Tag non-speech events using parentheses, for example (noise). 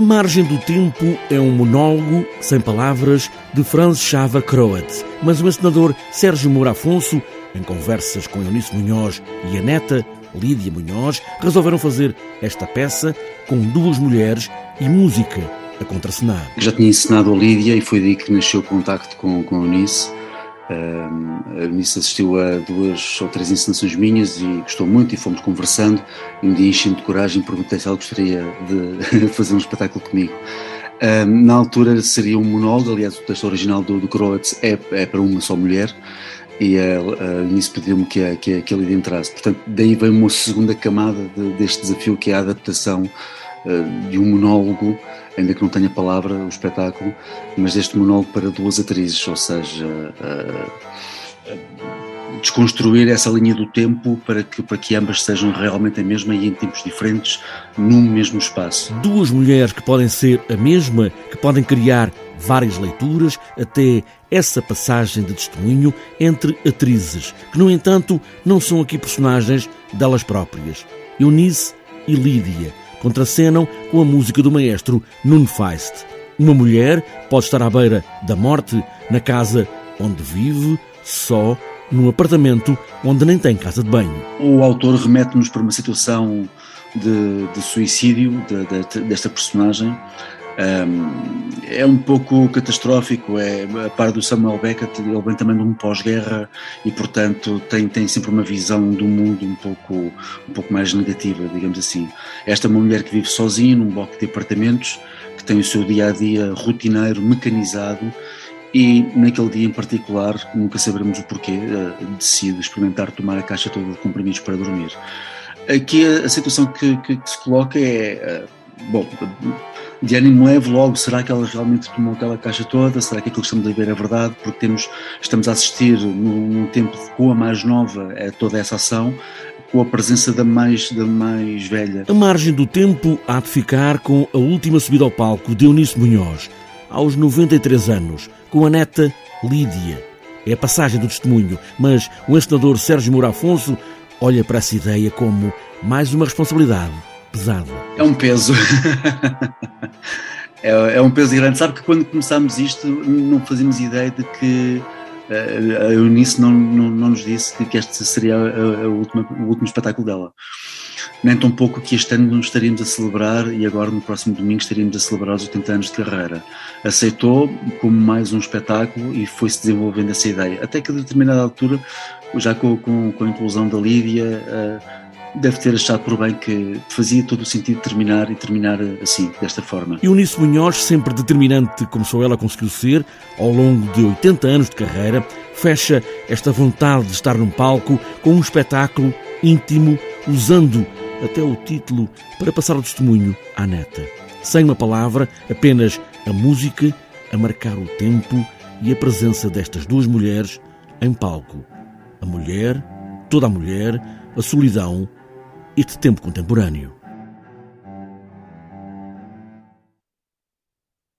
A Margem do Tempo é um monólogo, sem palavras, de Franz Chava Croat, mas o encenador Sérgio Moura Afonso, em conversas com Eunice Munhoz e a neta Lídia Munhoz, resolveram fazer esta peça com duas mulheres e música a contracenar. Já tinha ensinado a Lídia e foi daí que nasceu o contacto com, com a Eunice. A Eunice assistiu a duas ou três encenações minhas e gostou muito e fomos conversando. E um dia enchi-me de coragem e perguntei se ela gostaria de (laughs) fazer um espetáculo comigo. na altura seria um monólogo, aliás, o texto original do, do Croats é, é para uma só mulher e a, Eunice pediu-me que, que, que Lídia entrasse. Portanto, daí vem uma segunda camada de, deste desafio que é a adaptação de um monólogo, ainda que não tenha palavra, o espetáculo, mas deste monólogo para duas atrizes, ou seja, uh, desconstruir essa linha do tempo para que, para que ambas sejam realmente a mesma e em tempos diferentes, num mesmo espaço. Duas mulheres que podem ser a mesma, que podem criar várias leituras, até essa passagem de testemunho entre atrizes, que, no entanto, não são aqui personagens delas próprias. Eunice e Lídia contracenam com a música do maestro Nuno Feist. Uma mulher pode estar à beira da morte na casa onde vive, só, num apartamento onde nem tem casa de banho. O autor remete-nos para uma situação de, de suicídio de, de, desta personagem é um pouco catastrófico, é a par do Samuel Beckett, ele vem também de um pós-guerra e, portanto, tem, tem sempre uma visão do mundo um pouco, um pouco mais negativa, digamos assim. Esta é uma mulher que vive sozinha num bloco de apartamentos, que tem o seu dia a dia rotineiro, mecanizado, e naquele dia em particular, nunca saberemos o porquê, uh, decide experimentar tomar a caixa toda de comprimidos para dormir. Aqui a, a situação que, que, que, se coloca é, uh, bom, ânimo leve logo, será que ela realmente tomou aquela caixa toda? Será que aquilo que estamos a ver é verdade? Porque temos, estamos a assistir num, tempo com a mais nova a toda essa ação, com a presença da mais, da mais velha. A margem do tempo há de ficar com a última subida ao palco de Eunice Munhoz, aos 93 anos, com a neta Lídia. É a passagem do testemunho, mas o encenador Sérgio Moura Afonso olha para essa ideia como mais uma responsabilidade pesada. É um peso. (laughs) é, é, um peso grande. Sabe que quando começámos isto não fazíamos ideia de que eh, a Eunice não, não, não nos disse que este seria a, a última, o último espetáculo dela. Nem tão pouco que este ano nos estaríamos a celebrar e agora no próximo domingo estaríamos a celebrar os 80 anos de carreira. Aceitou como mais um espetáculo e foi-se desenvolvendo essa ideia. Até que a determinada altura, já com, com, com a inclusão da Lídia, uh, deve ter achado por bem que fazia todo o sentido terminar e terminar assim, desta forma. E Eunice Munhoz, sempre determinante como só ela conseguiu ser, ao longo de 80 anos de carreira, fecha esta vontade de estar num palco com um espetáculo íntimo, usando até o título para passar o testemunho à neta. Sem uma palavra, apenas a música a marcar o tempo e a presença destas duas mulheres em palco. A mulher, toda a mulher, a solidão este tempo contemporâneo.